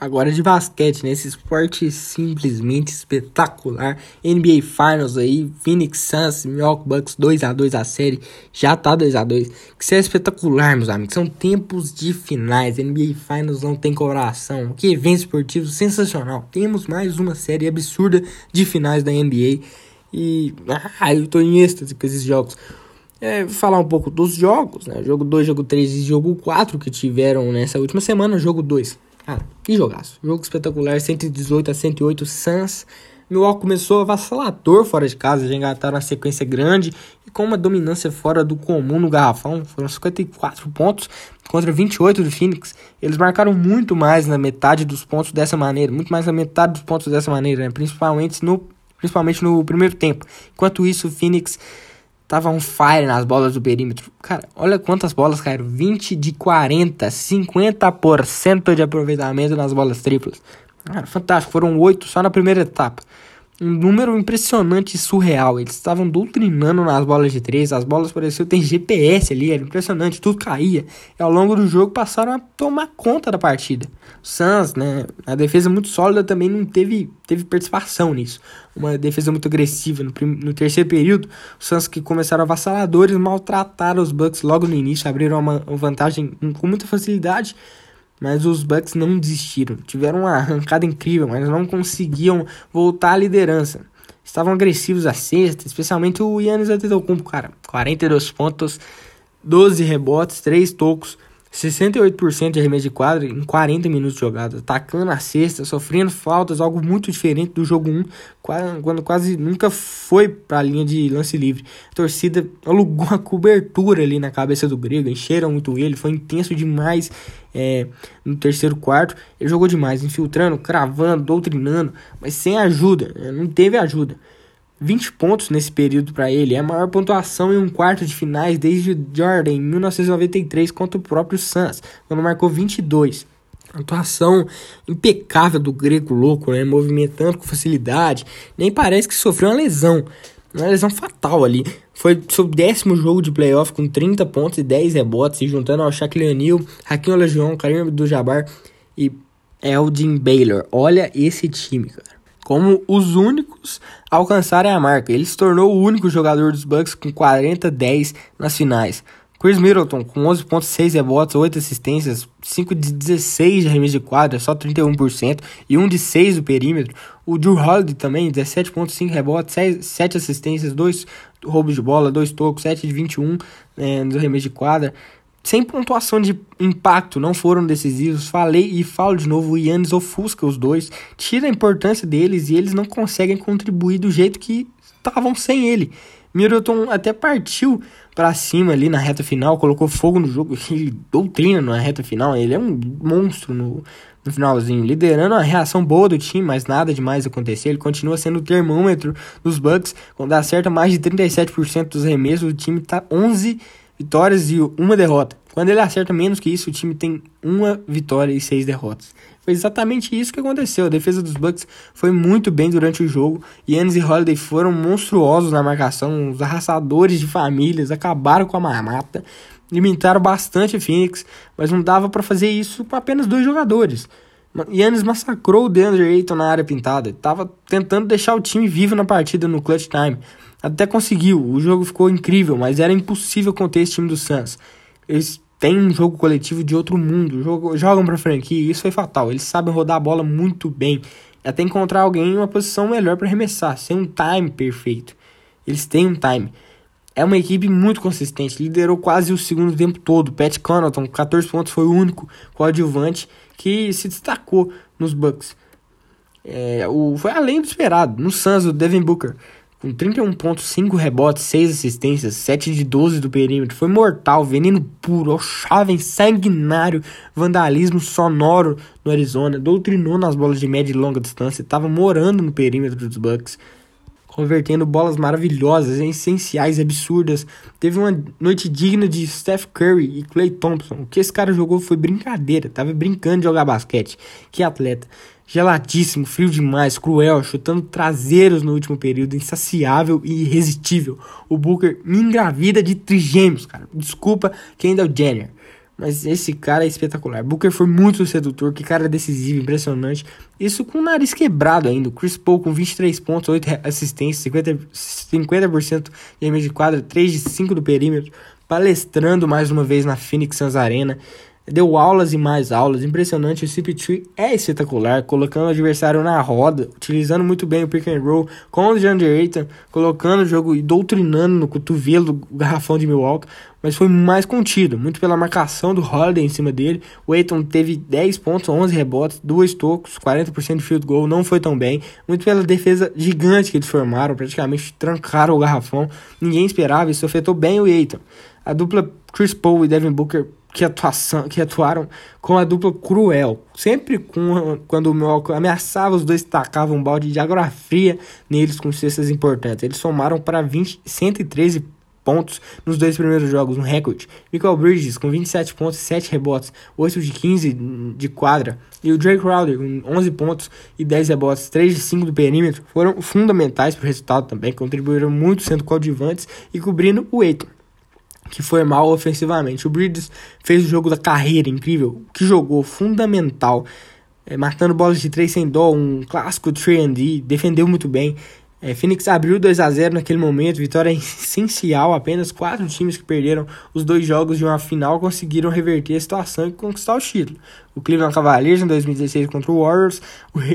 Agora de basquete, né? Esse esporte simplesmente espetacular. NBA Finals aí, Phoenix Suns, Milwaukee Bucks 2 a 2 a série, já tá 2 a 2 Que isso é espetacular, meus amigos. São tempos de finais. NBA Finals não tem coração. Que evento esportivo sensacional. Temos mais uma série absurda de finais da NBA. E ah, eu tô em êxtase com esses jogos. É, falar um pouco dos jogos, né? Jogo 2, jogo 3 e jogo 4 que tiveram nessa última semana. Jogo 2 Cara, que jogaço. Jogo espetacular, 118 a 108 Suns. Milwaukee começou avassalador fora de casa, já engataram uma sequência grande e com uma dominância fora do comum no garrafão. Foram 54 pontos contra 28 do Phoenix. Eles marcaram muito mais na metade dos pontos dessa maneira, muito mais na metade dos pontos dessa maneira, né? principalmente, no, principalmente no primeiro tempo. Enquanto isso, o Phoenix Tava um fire nas bolas do perímetro. Cara, olha quantas bolas caíram. 20 de 40, 50% de aproveitamento nas bolas triplas. Cara, fantástico. Foram 8 só na primeira etapa um número impressionante e surreal. Eles estavam doutrinando nas bolas de três, as bolas pareciam ter GPS ali, era impressionante, tudo caía. E ao longo do jogo passaram a tomar conta da partida. O Suns, né, a defesa muito sólida também não teve, teve participação nisso. Uma defesa muito agressiva. No, no terceiro período, os Suns que começaram avassaladores maltrataram os Bucks logo no início, abriram uma vantagem com muita facilidade mas os Bucks não desistiram. Tiveram uma arrancada incrível, mas não conseguiam voltar à liderança. Estavam agressivos à sexta, especialmente o Yannis Antetokounmpo, cara. 42 pontos, 12 rebotes, 3 tocos. 68% de arremesso de quadra em 40 minutos de jogada, atacando a cesta, sofrendo faltas, algo muito diferente do jogo 1, quando quase nunca foi para a linha de lance livre. A torcida alugou uma cobertura ali na cabeça do grego, encheram muito ele, foi intenso demais é, no terceiro quarto. Ele jogou demais, infiltrando, cravando, doutrinando, mas sem ajuda, né? não teve ajuda. 20 pontos nesse período para ele, é a maior pontuação em um quarto de finais desde Jordan em 1993 contra o próprio Suns, quando marcou 22. Atuação impecável do grego louco, né? movimentando com facilidade, nem parece que sofreu uma lesão, uma lesão fatal ali. Foi seu décimo jogo de playoff com 30 pontos e 10 rebotes, e juntando ao Shaquille O'Neal, Hakim Olajuwon, Karim Abdul-Jabbar e Elgin Baylor. Olha esse time, cara como os únicos a alcançarem a marca. Ele se tornou o único jogador dos Bucks com 40-10 nas finais. Chris Middleton com 11.6 rebotes, 8 assistências, 5 de 16 de arremesso de quadra, só 31%, e 1 de 6 do perímetro. O Drew Holiday também, 17.5 rebotes, 6, 7 assistências, 2 roubos de bola, 2 tocos, 7 de 21 é, nos arremessos de quadra sem pontuação de impacto, não foram decisivos. Falei e falo de novo, o Yannis ofusca os dois, tira a importância deles e eles não conseguem contribuir do jeito que estavam sem ele. Middleton até partiu para cima ali na reta final, colocou fogo no jogo, ele doutrina na reta final, ele é um monstro no, no finalzinho, liderando a reação boa do time, mas nada demais aconteceu. Ele continua sendo o termômetro dos Bucks, quando acerta mais de 37% dos remessos, o time tá 11 vitórias e uma derrota. Quando ele acerta menos que isso, o time tem uma vitória e seis derrotas. Foi exatamente isso que aconteceu. A defesa dos Bucks foi muito bem durante o jogo. Yannis e Holiday foram monstruosos na marcação. Os arrasadores de famílias acabaram com a marmata. Limitaram bastante o Phoenix, mas não dava para fazer isso com apenas dois jogadores. Yannis massacrou o DeAndre Ayton na área pintada. Tava tentando deixar o time vivo na partida no clutch time. Até conseguiu, o jogo ficou incrível, mas era impossível conter esse time do Suns. Eles têm um jogo coletivo de outro mundo, jogam, pra franquia e isso foi fatal. Eles sabem rodar a bola muito bem, até encontrar alguém em uma posição melhor para arremessar, sem um time perfeito. Eles têm um time. É uma equipe muito consistente, liderou quase o segundo tempo todo. Pat Connaughton, 14 pontos, foi o único coadjuvante que se destacou nos Bucks. É, o, foi além do esperado. No Suns, o Devin Booker com 31.5 rebotes, 6 assistências, 7 de 12 do perímetro. Foi mortal, veneno puro, chave sanguinário, vandalismo sonoro no Arizona, doutrinou nas bolas de média e longa distância, estava morando no perímetro dos Bucks, convertendo bolas maravilhosas, essenciais, absurdas. Teve uma noite digna de Steph Curry e Clay Thompson. O que esse cara jogou foi brincadeira, tava brincando de jogar basquete. Que atleta geladíssimo, frio demais, cruel, chutando traseiros no último período, insaciável e irresistível. O Booker me engravida de trigêmeos, cara. Desculpa quem é o Jenner. Mas esse cara é espetacular. Booker foi muito sedutor, que cara decisivo, impressionante. Isso com o nariz quebrado ainda. Chris Paul com 23 pontos, 8 assistências, 50%, 50 de arremesso de quadra, 3 de 5 do perímetro. Palestrando mais uma vez na Phoenix Suns Arena deu aulas e mais aulas. Impressionante, o CP3 é espetacular, colocando o adversário na roda, utilizando muito bem o pick and roll com o DeAndre Ayton, colocando o jogo e doutrinando no cotovelo do garrafão de Milwaukee, mas foi mais contido, muito pela marcação do Holiday em cima dele. O Ayton teve 10 pontos, 11 rebotes, 2 tocos, 40% de field goal, não foi tão bem, muito pela defesa gigante que eles formaram, praticamente trancaram o garrafão, ninguém esperava, isso afetou bem o Ayton. A dupla Chris Paul e Devin Booker que, atuação, que atuaram com a dupla cruel. Sempre com, quando o Milwaukee ameaçava, os dois tacavam um balde de água fria neles com cestas importantes. Eles somaram para 20, 113 pontos nos dois primeiros jogos, um recorde. Michael Bridges com 27 pontos e 7 rebotes, 8 de 15 de quadra. E o Drake Crowder com 11 pontos e 10 rebotes, 3 de 5 do perímetro, foram fundamentais para o resultado também, contribuíram muito sendo coadjuvantes e cobrindo o Aiton que foi mal ofensivamente. O Bridges fez o jogo da carreira incrível, que jogou fundamental, é, matando bolas de 3 sem dó, um clássico 3D, defendeu muito bem. É, Phoenix abriu 2 a 0 naquele momento, vitória essencial. Apenas quatro times que perderam os dois jogos de uma final conseguiram reverter a situação e conquistar o título. O Cleveland Cavaliers em 2016 contra o Warriors,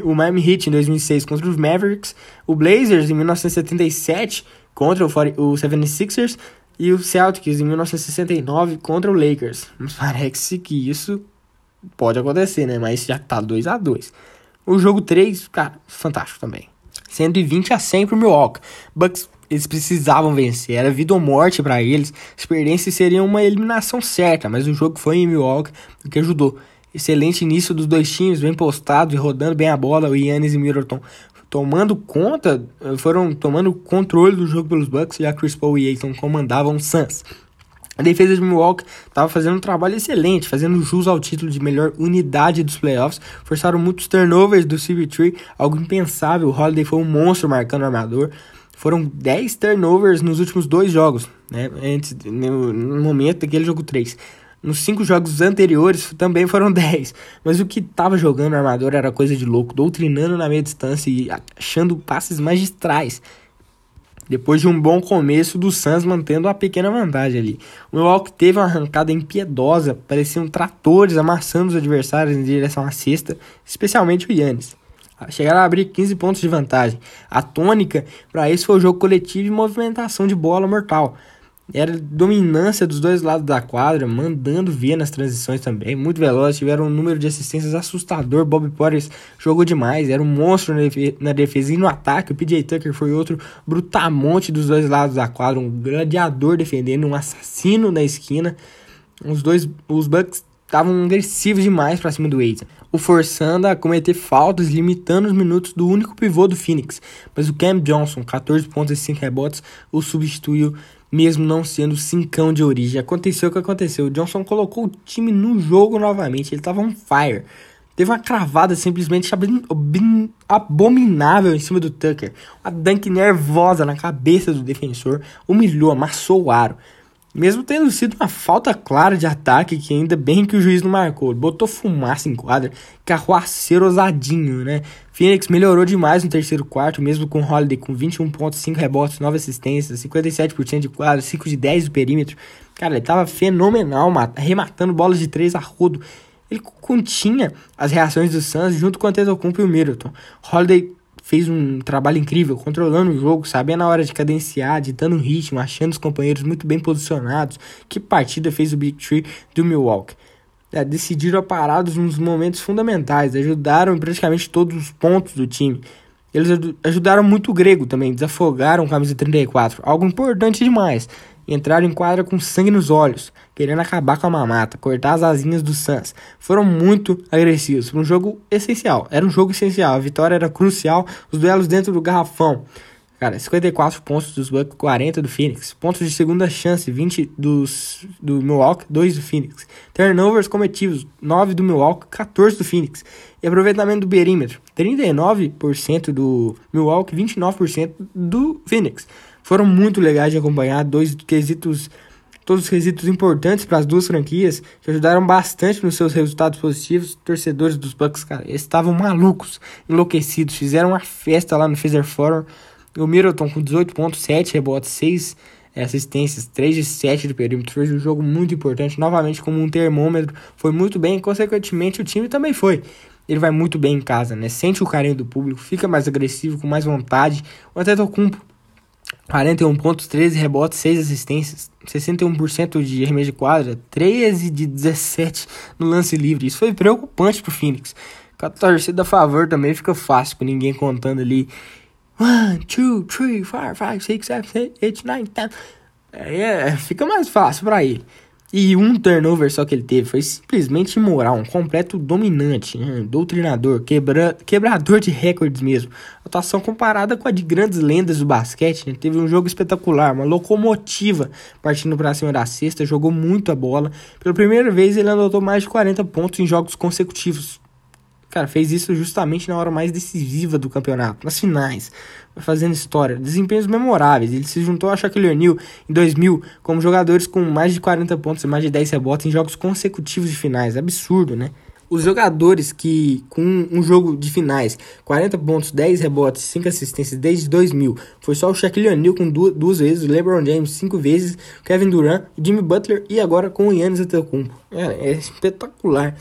o Miami Heat em 2006 contra os Mavericks, o Blazers em 1977 contra o 76ers e o Celtics em 1969 contra o Lakers. Parece que isso pode acontecer, né? Mas já tá 2 a 2 O jogo 3, cara, fantástico também. 120 a 100 pro Milwaukee. Bucks, eles precisavam vencer, era vida ou morte para eles. Perdessem seria uma eliminação certa, mas o jogo foi em Milwaukee, o que ajudou. Excelente início dos dois times, bem postados e rodando bem a bola. O Yannis e Middleton tomando conta, foram tomando controle do jogo pelos Bucks a Chris Paul e Ayton comandavam o Suns. A defesa de Milwaukee estava fazendo um trabalho excelente, fazendo jus ao título de melhor unidade dos playoffs. Forçaram muitos turnovers do CB3, algo impensável. O Holiday foi um monstro marcando o armador. Foram 10 turnovers nos últimos dois jogos, né? Antes, no momento daquele jogo 3. Nos cinco jogos anteriores também foram 10. Mas o que tava jogando o armador era coisa de louco, doutrinando na meia distância e achando passes magistrais. Depois de um bom começo do Suns mantendo a pequena vantagem ali. O Milwaukee teve uma arrancada impiedosa, pareciam tratores amassando os adversários em direção à cesta, especialmente o Yannis. Chegaram a abrir 15 pontos de vantagem. A tônica para isso foi o jogo coletivo e movimentação de bola mortal. Era dominância dos dois lados da quadra, mandando ver nas transições também, muito veloz, tiveram um número de assistências assustador. Bob Porter jogou demais, era um monstro na defesa e no ataque. O PJ Tucker foi outro brutamonte dos dois lados da quadra, um gladiador defendendo, um assassino na esquina. Os dois, os Bucks estavam agressivos demais para cima do Aiton, o forçando a cometer faltas, limitando os minutos do único pivô do Phoenix. Mas o Cam Johnson, 14 pontos e 5 rebotes, o substituiu mesmo não sendo cincão de origem. Aconteceu o que aconteceu. O Johnson colocou o time no jogo novamente. Ele estava on fire. Teve uma cravada simplesmente abominável em cima do Tucker. Uma dunk nervosa na cabeça do defensor. Humilhou, amassou o aro. Mesmo tendo sido uma falta clara de ataque, que ainda bem que o juiz não marcou. Botou fumaça em quadra, carroaceiro ousadinho, né? Phoenix melhorou demais no terceiro quarto, mesmo com Holiday com 21 pontos, 5 rebotes, 9 assistências, 57% de quadra, 5 de 10 do perímetro. Cara, ele tava fenomenal, arrematando bolas de 3 a rodo. Ele continha as reações do Suns junto com o Antetokounmpo e o Middleton. Holiday fez um trabalho incrível, controlando o jogo, sabendo a hora de cadenciar, ditando o ritmo, achando os companheiros muito bem posicionados. Que partida fez o Big Tree do Milwaukee? É, decidiram parados nos momentos fundamentais, ajudaram em praticamente todos os pontos do time. Eles ajudaram muito o grego também, desafogaram o camisa 34, algo importante demais entraram em quadra com sangue nos olhos, querendo acabar com a mamata, cortar as asinhas do Suns. Foram muito agressivos, um jogo essencial. Era um jogo essencial, a vitória era crucial, os duelos dentro do garrafão. Cara, 54 pontos dos Bucks, 40 do Phoenix. Pontos de segunda chance, 20 dos, do Milwaukee, 2 do Phoenix. Turnovers cometidos, 9 do Milwaukee, 14 do Phoenix. E aproveitamento do perímetro, 39% do Milwaukee, 29% do Phoenix foram muito legais de acompanhar, dois quesitos todos os quesitos importantes para as duas franquias, que ajudaram bastante nos seus resultados positivos. Torcedores dos Bucks, cara, estavam malucos, enlouquecidos, fizeram uma festa lá no Pfizer Forum. O Middleton com 18 pontos, 7 rebotes, 6 assistências, 3 de 7 de perímetro. Fez um jogo muito importante, novamente como um termômetro. Foi muito bem, consequentemente o time também foi. Ele vai muito bem em casa, né? Sente o carinho do público, fica mais agressivo, com mais vontade. O Antetokounmpo 41 pontos, 13 rebotes, 6 assistências, 61% de arremesso de quadra, 13 de 17 no lance livre. Isso foi preocupante pro Phoenix. Com a torcida a favor também fica fácil, com ninguém contando ali 1, 2, 3, 4, 5, 6, 7, 8, 9, 10. É, fica mais fácil para ele. E um turnover só que ele teve foi simplesmente imoral, um completo dominante, um doutrinador, quebra, quebrador de recordes mesmo. Atuação comparada com a de grandes lendas do basquete, né? teve um jogo espetacular, uma locomotiva partindo para cima da cesta, jogou muito a bola. Pela primeira vez ele anotou mais de 40 pontos em jogos consecutivos. Cara, fez isso justamente na hora mais decisiva do campeonato, nas finais, fazendo história, desempenhos memoráveis. Ele se juntou a Shaquille O'Neal em 2000 como jogadores com mais de 40 pontos e mais de 10 rebotes em jogos consecutivos de finais. Absurdo, né? Os jogadores que, com um jogo de finais, 40 pontos, 10 rebotes, 5 assistências desde 2000, foi só o Shaquille O'Neal com duas, duas vezes, o LeBron James 5 vezes, Kevin Durant, Jimmy Butler e agora com o Yannis Antetokounmpo. É, é espetacular.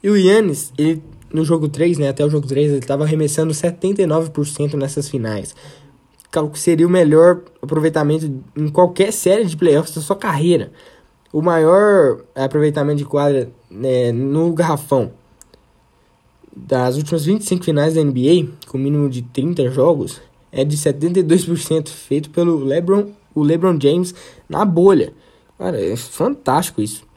E o Yannis, ele no jogo 3, né, até o jogo 3, ele estava arremessando 79% nessas finais. Seria o melhor aproveitamento em qualquer série de playoffs da sua carreira. O maior aproveitamento de quadra né, no garrafão das últimas 25 finais da NBA, com mínimo de 30 jogos, é de 72%, feito pelo LeBron, o LeBron James na bolha. Cara, é fantástico isso.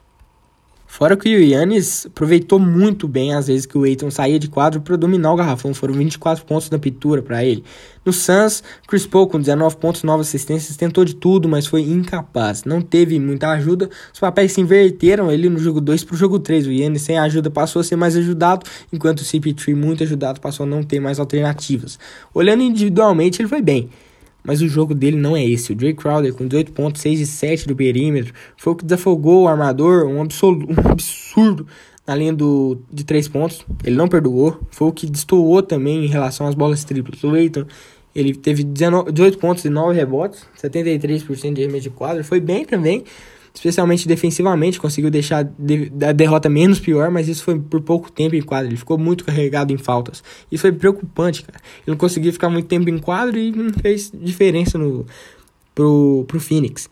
Fora que o Yannis aproveitou muito bem as vezes que o Aiton saía de quadro para dominar o garrafão. Foram 24 pontos na pintura para ele. No Suns, Chris Paul com 19 pontos, 9 assistências, tentou de tudo, mas foi incapaz. Não teve muita ajuda. Os papéis se inverteram ele no jogo 2 para o jogo 3. O Yannis sem ajuda passou a ser mais ajudado, enquanto o CP3 muito ajudado passou a não ter mais alternativas. Olhando individualmente, ele foi bem. Mas o jogo dele não é esse. O Jay Crowder, com 18 pontos, 6 de 7 do perímetro, foi o que desafogou o armador, um, absoluto, um absurdo na linha do, de 3 pontos. Ele não perdoou. Foi o que destoou também em relação às bolas triplas. O Leighton, ele teve 19, 18 pontos e 9 rebotes, 73% de arremesso de quadra. Foi bem também especialmente defensivamente, conseguiu deixar a derrota menos pior, mas isso foi por pouco tempo em quadro. Ele ficou muito carregado em faltas. Isso foi preocupante, cara. Ele não conseguia ficar muito tempo em quadro e não fez diferença no, pro, pro Phoenix.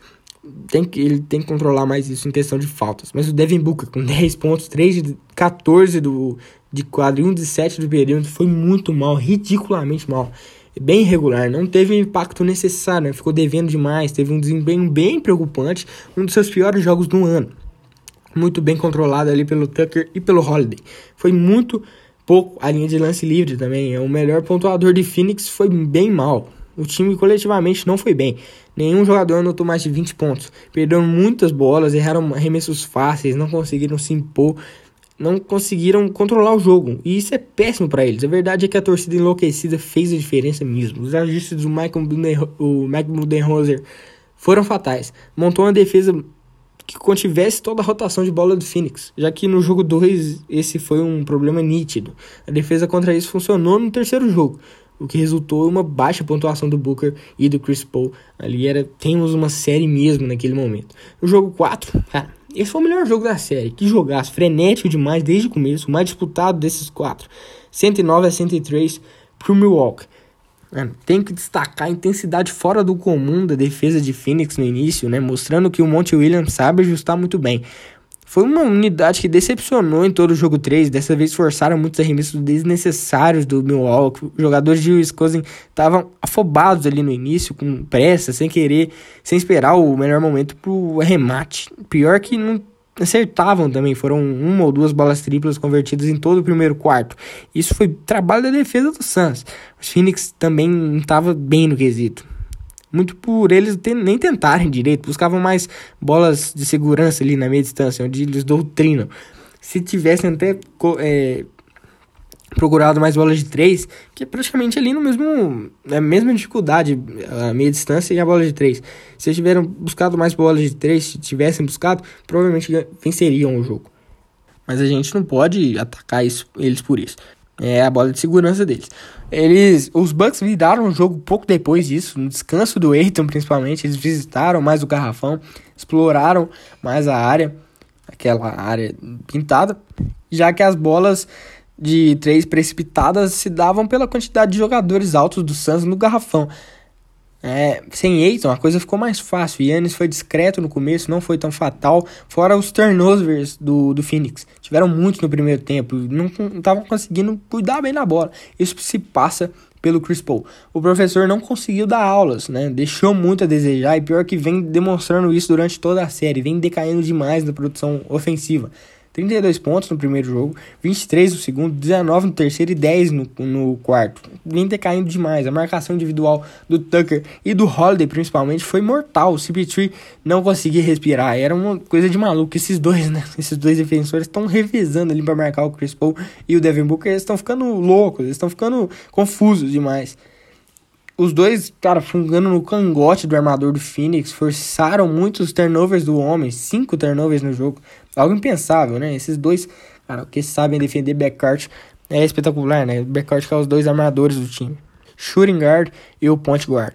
Tem que, ele tem que controlar mais isso em questão de faltas. Mas o Devin Booker, com 10 pontos, 3 de 14 do, de quadro e 1 de 7 do perímetro, foi muito mal, ridiculamente mal bem irregular, não teve o impacto necessário, né? ficou devendo demais, teve um desempenho bem preocupante, um dos seus piores jogos do ano. Muito bem controlado ali pelo Tucker e pelo Holiday. Foi muito pouco a linha de lance livre também. É o melhor pontuador de Phoenix foi bem mal. O time coletivamente não foi bem. Nenhum jogador anotou mais de 20 pontos. Perderam muitas bolas, erraram arremessos fáceis, não conseguiram se impor não conseguiram controlar o jogo. E isso é péssimo para eles. A verdade é que a torcida enlouquecida fez a diferença mesmo. Os ajustes do Michael Budenholzer foram fatais. Montou uma defesa que contivesse toda a rotação de bola do Phoenix, já que no jogo 2 esse foi um problema nítido. A defesa contra isso funcionou no terceiro jogo, o que resultou em uma baixa pontuação do Booker e do Chris Paul. Ali era temos uma série mesmo naquele momento. No jogo 4, cara, esse foi o melhor jogo da série. Que jogaço, frenético demais desde o começo, o mais disputado desses quatro. 109 a 103 pro Milwaukee. Tem que destacar a intensidade fora do comum da defesa de Phoenix no início, né? Mostrando que o Monte Williams sabe ajustar muito bem. Foi uma unidade que decepcionou em todo o jogo 3. Dessa vez forçaram muitos arremessos desnecessários do Milwaukee. Os jogadores de Wisconsin estavam afobados ali no início, com pressa, sem querer, sem esperar o melhor momento pro arremate. Pior que não acertavam também. Foram uma ou duas bolas triplas convertidas em todo o primeiro quarto. Isso foi trabalho da defesa do Suns. Os Phoenix também não estava bem no quesito. Muito por eles nem tentarem direito, buscavam mais bolas de segurança ali na meia distância, onde eles doutrinam. Se tivessem até é, procurado mais bolas de três, que é praticamente ali no mesmo, a mesma dificuldade, a meia distância e a bola de três. Se eles tiveram buscado mais bolas de três, se tivessem buscado, provavelmente venceriam o jogo. Mas a gente não pode atacar isso, eles por isso. É a bola de segurança deles. Eles, os Bucks viraram o jogo pouco depois disso, no descanso do Aiton principalmente, eles visitaram mais o garrafão, exploraram mais a área, aquela área pintada, já que as bolas de três precipitadas se davam pela quantidade de jogadores altos do Suns no garrafão. É, sem Aiton a coisa ficou mais fácil. Yannis foi discreto no começo, não foi tão fatal. Fora os turnovers do, do Phoenix. Tiveram muitos no primeiro tempo. Não estavam conseguindo cuidar bem da bola. Isso se passa pelo Chris Paul. O professor não conseguiu dar aulas, né? Deixou muito a desejar e pior que vem demonstrando isso durante toda a série. Vem decaindo demais na produção ofensiva. 32 pontos no primeiro jogo, 23 no segundo, 19 no terceiro e 10 no, no quarto. Vem decaindo demais. A marcação individual do Tucker e do Holiday, principalmente, foi mortal. O CP3 não conseguia respirar. Era uma coisa de maluco. Esses dois, né? Esses dois defensores estão revezando ali para marcar o Chris Paul e o Devin Booker. Eles estão ficando loucos, eles estão ficando confusos demais. Os dois, cara, fungando no cangote do armador do Phoenix, forçaram muitos turnovers do homem, cinco turnovers no jogo. Algo impensável, né? Esses dois, cara, que sabem defender backcourt é espetacular, né? Backcourt que é os dois armadores do time. Shooting guard e o point guard.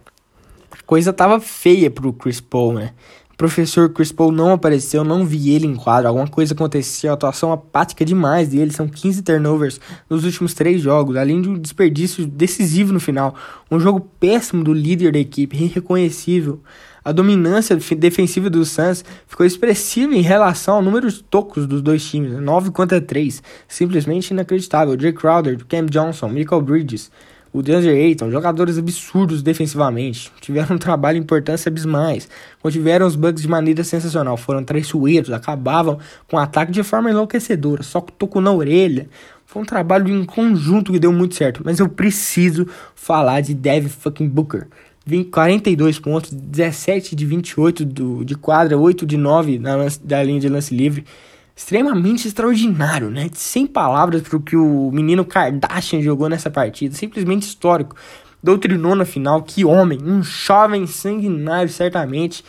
A coisa tava feia pro Chris Paul, né? professor Chris Paul não apareceu, não vi ele em quadro, alguma coisa aconteceu, atuação apática demais dele, são 15 turnovers nos últimos três jogos, além de um desperdício decisivo no final, um jogo péssimo do líder da equipe, irreconhecível. A dominância defensiva do Suns ficou expressiva em relação ao número de tocos dos dois times, 9 contra 3, simplesmente inacreditável. Jay Crowder, Cam Johnson, Michael Bridges, o DeAndre Ayton, jogadores absurdos defensivamente, tiveram um trabalho importância abismais, contiveram os bugs de maneira sensacional, foram traiçoeiros, acabavam com o ataque de forma enlouquecedora, só tocou na orelha. Foi um trabalho em conjunto que deu muito certo, mas eu preciso falar de Devin fucking Booker. 42 pontos, 17 de 28 do, de quadra, 8 de 9 na, da linha de lance livre extremamente extraordinário, né? Sem palavras para o que o menino Kardashian jogou nessa partida, simplesmente histórico. Doutrinou na final, que homem, um jovem sanguinário, certamente.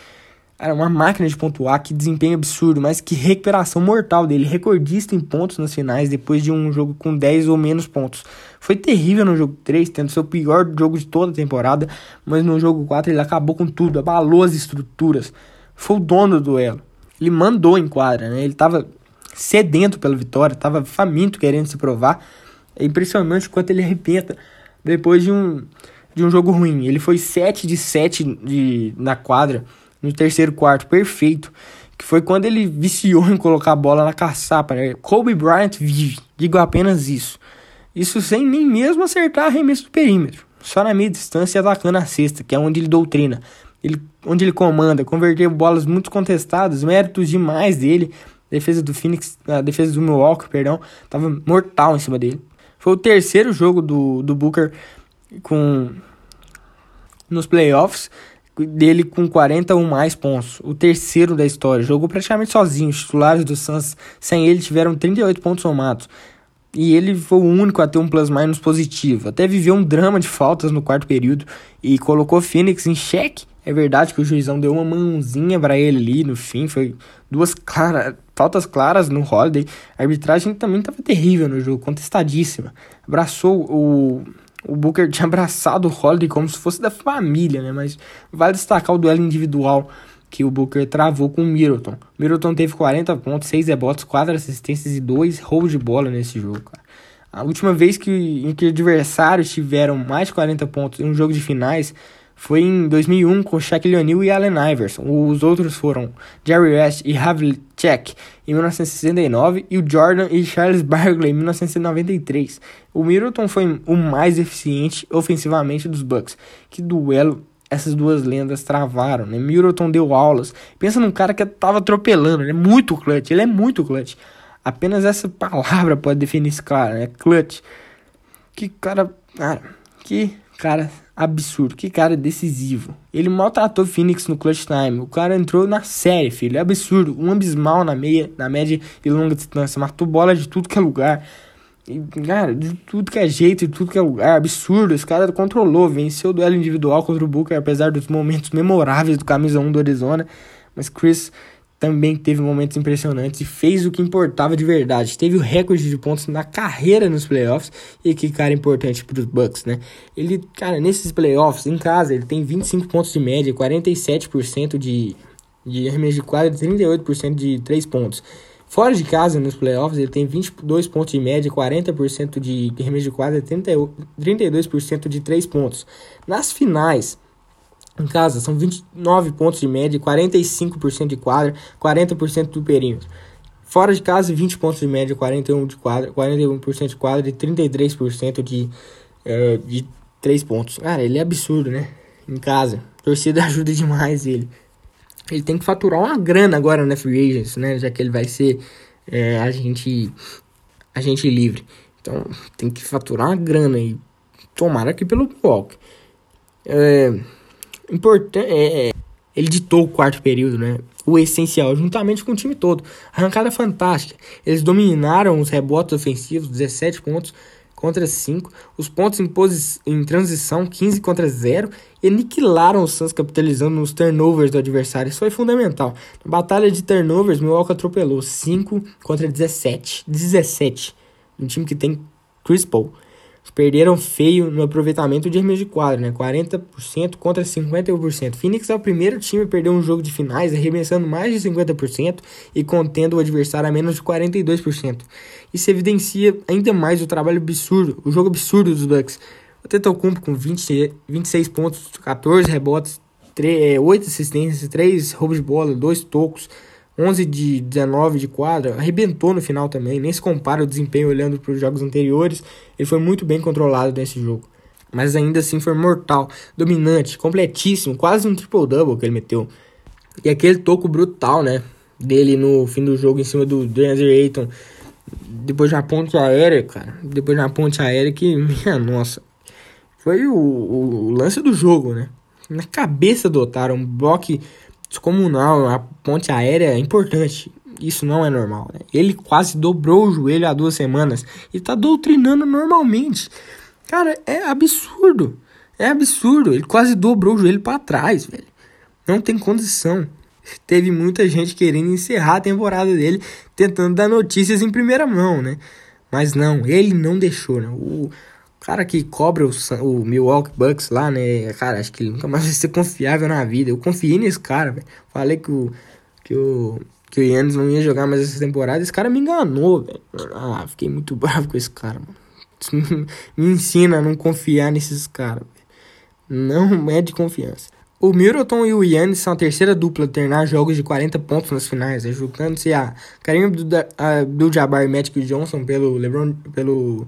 Era uma máquina de pontuar, que desempenho absurdo, mas que recuperação mortal dele, recordista em pontos nas finais depois de um jogo com 10 ou menos pontos. Foi terrível no jogo 3, tendo seu pior jogo de toda a temporada, mas no jogo 4 ele acabou com tudo, abalou as estruturas. Foi o dono do duelo. Ele mandou em quadra, né? Ele tava sedento pela vitória, estava faminto querendo se provar. É impressionante quanto ele arrebenta depois de um, de um jogo ruim. Ele foi 7 de 7 de, na quadra no terceiro quarto, perfeito. Que foi quando ele viciou em colocar a bola na caçapa. Né? Kobe Bryant vive, digo apenas isso. Isso sem nem mesmo acertar arremesso do perímetro. Só na meia distância atacando a cesta, que é onde ele doutrina. Ele, onde ele comanda, converter bolas muito contestadas, méritos demais dele defesa do Phoenix, a defesa do Milwaukee, perdão, tava mortal em cima dele. Foi o terceiro jogo do, do Booker com nos playoffs dele com 41 mais pontos, o terceiro da história. Jogou praticamente sozinho. Os titulares do Suns sem ele tiveram 38 pontos somados. E ele foi o único a ter um plus-minus positivo. Até viveu um drama de faltas no quarto período e colocou Phoenix em xeque é verdade que o juizão deu uma mãozinha para ele ali no fim, foi duas clara, faltas claras no Holiday. A arbitragem também estava terrível no jogo, contestadíssima. Abraçou o o Booker tinha abraçado o Holiday como se fosse da família, né? Mas vale destacar o duelo individual que o Booker travou com o Middleton. O Middleton teve 40 pontos, 6 rebotes, 4 assistências e 2 roubos de bola nesse jogo, cara. A última vez que, em que adversários tiveram mais de 40 pontos em um jogo de finais foi em 2001 com Shaquille O'Neal e Allen Iverson. Os outros foram Jerry West e Havlicek em 1969 e o Jordan e Charles Barkley em 1993. O Middleton foi o mais eficiente ofensivamente dos Bucks. Que duelo essas duas lendas travaram, né? Middleton deu aulas. Pensa num cara que tava atropelando, ele é muito clutch, ele é muito clutch. Apenas essa palavra pode definir esse cara, né? Clutch. Que cara, cara, que cara absurdo, que cara decisivo. Ele maltratou Phoenix no clutch time. O cara entrou na série, filho. É absurdo. Um abismal na meia, na média e longa distância. Matou bola de tudo que é lugar. E, cara, de tudo que é jeito, de tudo que é lugar, absurdo. Esse cara controlou, venceu o duelo individual contra o Booker, apesar dos momentos memoráveis do camisa 1 do Arizona. Mas Chris também teve momentos impressionantes e fez o que importava de verdade. Teve o recorde de pontos na carreira nos playoffs e que cara importante para os Bucks, né? Ele, cara, nesses playoffs em casa, ele tem 25 pontos de média, 47% de de arremesso de quadra e 38% de 3 pontos. Fora de casa, nos playoffs, ele tem 22 pontos de média, 40% de arremesso de quadra e 32% de 3 pontos. Nas finais, em casa, são 29 pontos de média, 45% de quadra, 40% do perímetro. Fora de casa, 20 pontos de média, 41 de quadra, 41% de quadra e 33% de, uh, de 3 pontos. Cara, ele é absurdo, né? Em casa. A torcida ajuda demais ele. Ele tem que faturar uma grana agora na Free Agents, né? Já que ele vai ser é, agente, agente livre. Então, tem que faturar uma grana e tomara aqui pelo Walk. É, importante, é, é, ele ditou o quarto período, né? O essencial, juntamente com o time todo. Arrancada fantástica. Eles dominaram os rebotes ofensivos, 17 pontos contra 5. Os pontos em, em transição, 15 contra 0. E aniquilaram os Suns capitalizando nos turnovers do adversário. Isso foi fundamental. Na batalha de turnovers, Milwaukee atropelou 5 contra 17. 17. Um time que tem Chris Paul perderam feio no aproveitamento de arremesso de quadra, né? 40% contra 51%. Phoenix é o primeiro time a perder um jogo de finais, arremessando mais de 50% e contendo o adversário a menos de 42%. Isso evidencia ainda mais o trabalho absurdo, o jogo absurdo dos Bucks. O Tetocumpo com 20, 26 pontos, 14 rebotes, 3, 8 é, assistências, 3 roubos de bola, 2 tocos, 11 de 19 de quadra, arrebentou no final também, nem se compara o desempenho olhando para os jogos anteriores, ele foi muito bem controlado nesse jogo. Mas ainda assim foi mortal, dominante, completíssimo, quase um triple-double que ele meteu. E aquele toco brutal, né, dele no fim do jogo em cima do DeAndre Ayton, depois na ponte aérea, cara, depois na ponte aérea que, minha nossa, foi o, o, o lance do jogo, né, na cabeça do Otário, um bloco descomunal, a ponte aérea é importante. Isso não é normal. Né? Ele quase dobrou o joelho há duas semanas e tá doutrinando normalmente. Cara, é absurdo. É absurdo. Ele quase dobrou o joelho para trás, velho. Não tem condição. Teve muita gente querendo encerrar a temporada dele, tentando dar notícias em primeira mão, né? Mas não, ele não deixou, né? O, cara que cobra o, o Milwaukee Bucks lá, né? Cara, acho que ele nunca mais vai ser confiável na vida. Eu confiei nesse cara, velho. Falei que o, que o, que o Yannis não ia jogar mais essa temporada. Esse cara me enganou, velho. Ah, fiquei muito bravo com esse cara, mano. me ensina a não confiar nesses caras, Não é de confiança. O Middleton e o Yannis são a terceira dupla a terminar jogos de 40 pontos nas finais, ajudando-se a Karim Abdul-Jabbar e Johnson pelo LeBron, pelo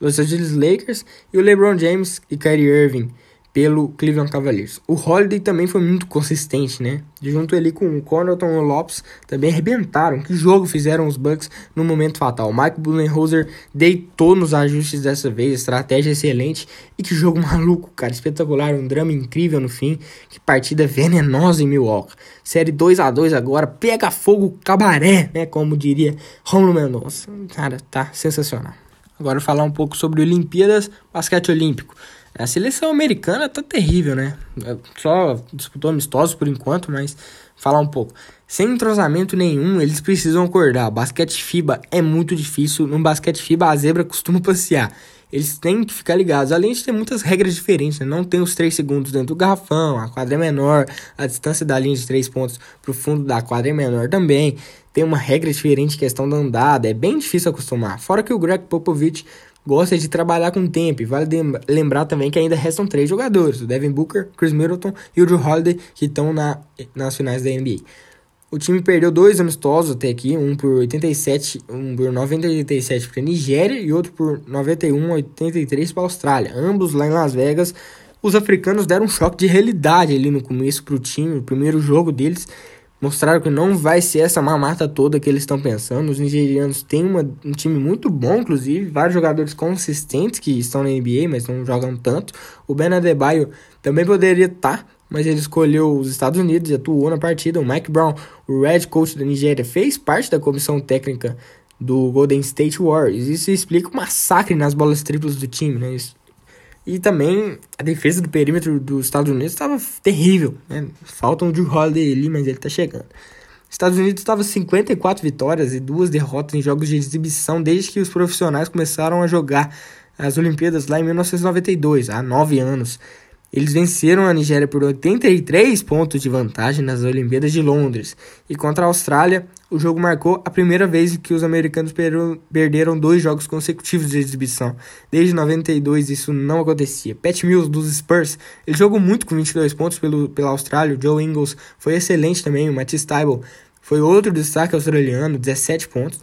Los Angeles Lakers e o LeBron James e Kyrie Irving pelo Cleveland Cavaliers. O Holiday também foi muito consistente, né? Junto ali com o Connaughton e o Lopes também arrebentaram. Que jogo fizeram os Bucks no momento fatal. Mike Budenholzer deitou nos ajustes dessa vez, estratégia excelente e que jogo maluco, cara, espetacular, um drama incrível no fim. Que partida venenosa em Milwaukee. Série 2 a 2 agora, pega fogo cabaré, né, como diria Romulo Mendonça. Cara, tá sensacional. Agora falar um pouco sobre Olimpíadas, basquete olímpico. A seleção americana tá terrível, né? Só disputou amistosos por enquanto, mas falar um pouco. Sem entrosamento nenhum, eles precisam acordar. Basquete FIBA é muito difícil. No basquete FIBA, a zebra costuma passear. Eles têm que ficar ligados. Além de ter muitas regras diferentes, né? não tem os 3 segundos dentro do garrafão, a quadra é menor, a distância da linha de 3 pontos para o fundo da quadra é menor também tem uma regra diferente, questão da andada, é bem difícil acostumar. Fora que o Greg Popovich gosta de trabalhar com tempo, e vale lembrar também que ainda restam três jogadores, o Devin Booker, Chris Middleton e o Drew Holiday, que estão na, nas finais da NBA. O time perdeu dois amistosos até aqui, um por 87, um por 97 para a Nigéria e outro por 91 a 83 para a Austrália, ambos lá em Las Vegas. Os africanos deram um choque de realidade ali no começo para o time, o primeiro jogo deles, mostraram que não vai ser essa mamata toda que eles estão pensando. Os nigerianos têm uma, um time muito bom, inclusive, vários jogadores consistentes que estão na NBA, mas não jogam tanto. O Ben Adebayo também poderia estar, tá, mas ele escolheu os Estados Unidos e atuou na partida. O Mike Brown, o Red Coach da Nigéria, fez parte da comissão técnica do Golden State Warriors. Isso explica o massacre nas bolas triplas do time, né? Isso. E também a defesa do perímetro dos Estados Unidos estava terrível. Né? Falta um Drew Holiday ali, mas ele está chegando. Estados Unidos estava 54 vitórias e duas derrotas em jogos de exibição desde que os profissionais começaram a jogar as Olimpíadas lá em 1992, há nove anos. Eles venceram a Nigéria por 83 pontos de vantagem nas Olimpíadas de Londres. E contra a Austrália, o jogo marcou a primeira vez que os americanos perderam dois jogos consecutivos de exibição. Desde 92 isso não acontecia. Pat Mills dos Spurs, ele jogou muito com 22 pontos pelo, pela Austrália. O Joe Ingles foi excelente também. O Matisse Tybalt foi outro destaque australiano, 17 pontos.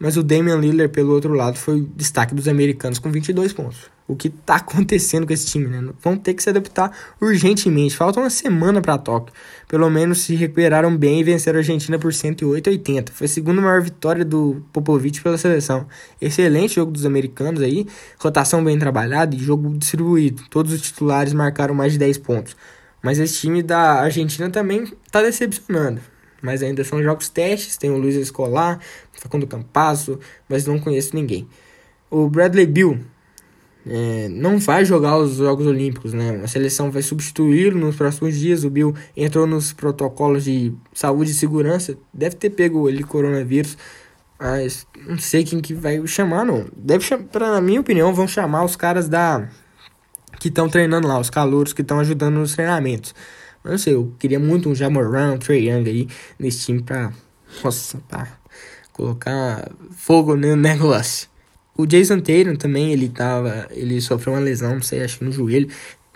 Mas o Damian Lillard, pelo outro lado, foi destaque dos americanos com 22 pontos o que tá acontecendo com esse time, né? Vão ter que se adaptar urgentemente. Falta uma semana para Tóquio. Pelo menos se recuperaram bem e venceram a Argentina por 108 a 80. Foi a segunda maior vitória do Popovich pela seleção. Excelente jogo dos americanos aí, rotação bem trabalhada e jogo distribuído. Todos os titulares marcaram mais de 10 pontos. Mas esse time da Argentina também tá decepcionando. Mas ainda são jogos testes, tem o Luiz Escolar, Facundo Campasso, mas não conheço ninguém. O Bradley Bill é, não vai jogar os Jogos Olímpicos, né? A seleção vai substituí-lo nos próximos dias. O Bill entrou nos protocolos de saúde e segurança. Deve ter pego ele coronavírus. Mas não sei quem que vai chamar, não. Deve para na minha opinião, vão chamar os caras da que estão treinando lá, os calouros que estão ajudando nos treinamentos. Mas não sei, eu queria muito um Jamoran, um Trey Young aí nesse time pra, nossa, pra colocar fogo no negócio. O Jason Tatum também, ele tava, ele sofreu uma lesão, não sei, acho que no joelho.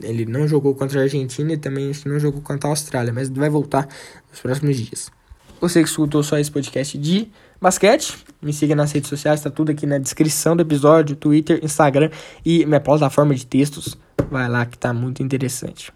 Ele não jogou contra a Argentina e também acho que não jogou contra a Austrália, mas vai voltar nos próximos dias. Você que escutou só esse podcast de basquete, me siga nas redes sociais, tá tudo aqui na descrição do episódio, Twitter, Instagram e minha plataforma de textos. Vai lá que tá muito interessante.